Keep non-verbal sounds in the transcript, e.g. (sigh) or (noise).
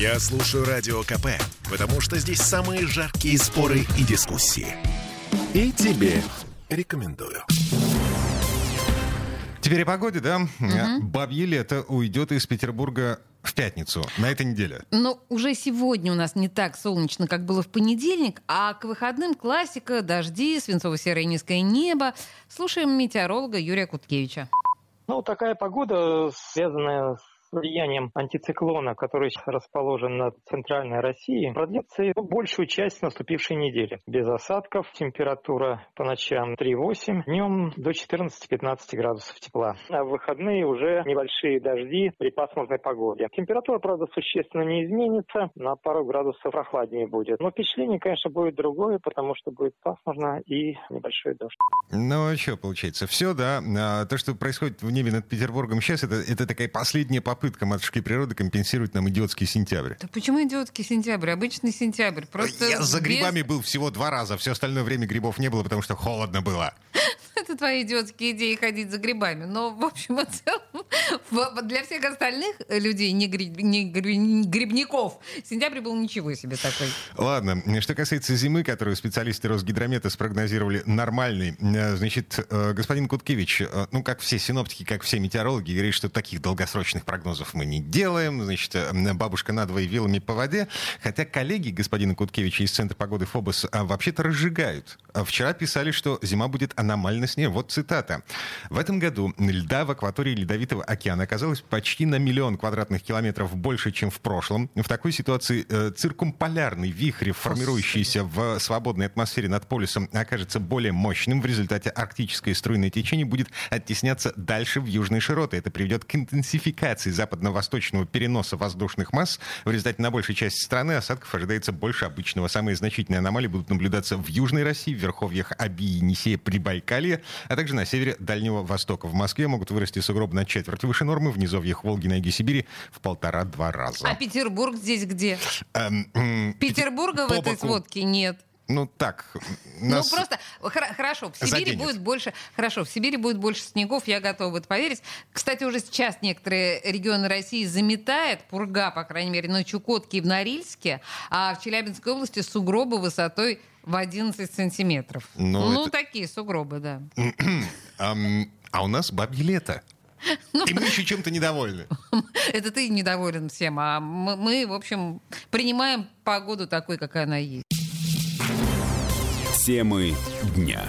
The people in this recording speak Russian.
Я слушаю Радио КП, потому что здесь самые жаркие споры и дискуссии. И тебе рекомендую. Теперь о погоде, да? Угу. Бабье лето уйдет из Петербурга в пятницу, на этой неделе. Но уже сегодня у нас не так солнечно, как было в понедельник, а к выходным классика, дожди, свинцово-серое низкое небо. Слушаем метеоролога Юрия Куткевича. Ну, такая погода, связанная с влиянием антициклона, который расположен над центральной Россией, продлится большую часть наступившей недели. Без осадков, температура по ночам 3-8, днем до 14-15 градусов тепла. А в выходные уже небольшие дожди при пасмурной погоде. Температура, правда, существенно не изменится, на пару градусов прохладнее будет. Но впечатление, конечно, будет другое, потому что будет пасмурно и небольшой дождь. Ну, а что получается? Все, да. А то, что происходит в небе над Петербургом сейчас, это, это такая последняя попытка попытка матушки природы компенсировать нам идиотский сентябрь. Да почему идиотский сентябрь? Обычный сентябрь. Просто Я за грибами был всего два раза. Все остальное время грибов не было, потому что холодно было. (laughs) Это твои идиотские идеи ходить за грибами. Но, в общем и целом, для всех остальных людей, не, гриб, не грибников, сентябрь был ничего себе такой. Ладно, что касается зимы, которую специалисты Росгидромета спрогнозировали нормальной, э, значит, э, господин Куткевич, э, ну, как все синоптики, как все метеорологи, говорит, что таких долгосрочных прогнозов мы не делаем. Значит, бабушка надвое вилами по воде. Хотя коллеги господина Куткевича из Центра погоды ФОБОС вообще-то разжигают. Вчера писали, что зима будет аномально снег. Вот цитата. В этом году льда в акватории Ледовитого океана оказалось почти на миллион квадратных километров больше, чем в прошлом. В такой ситуации э, циркумполярный вихрь, формирующийся в свободной атмосфере над полюсом, окажется более мощным. В результате арктическое струйное течение будет оттесняться дальше в южные широты. Это приведет к интенсификации западно-восточного переноса воздушных масс. В результате на большей части страны осадков ожидается больше обычного. Самые значительные аномалии будут наблюдаться в Южной России, в верховьях Аби, Енисея, Прибайкалья, а также на севере Дальнего Востока. В Москве могут вырасти сугробы на четверть выше нормы, в низовьях Волги, на юге Сибири в полтора-два раза. А Петербург здесь где? Эм, Петербурга в этой сводке нет. Ну так. Ну, нас... Ну просто хорошо. В Сибири заденет. будет больше. Хорошо, в Сибири будет больше снегов, я готова в это поверить. Кстати, уже сейчас некоторые регионы России заметает пурга, по крайней мере, на Чукотке и в Норильске, а в Челябинской области сугробы высотой в 11 сантиметров. Но ну, это... такие сугробы, да. (clears throat) а у нас бабье лето. Ну, и мы еще чем-то недовольны. (laughs) Это ты недоволен всем, а мы, мы, в общем, принимаем погоду такой, какая она есть. Темы дня.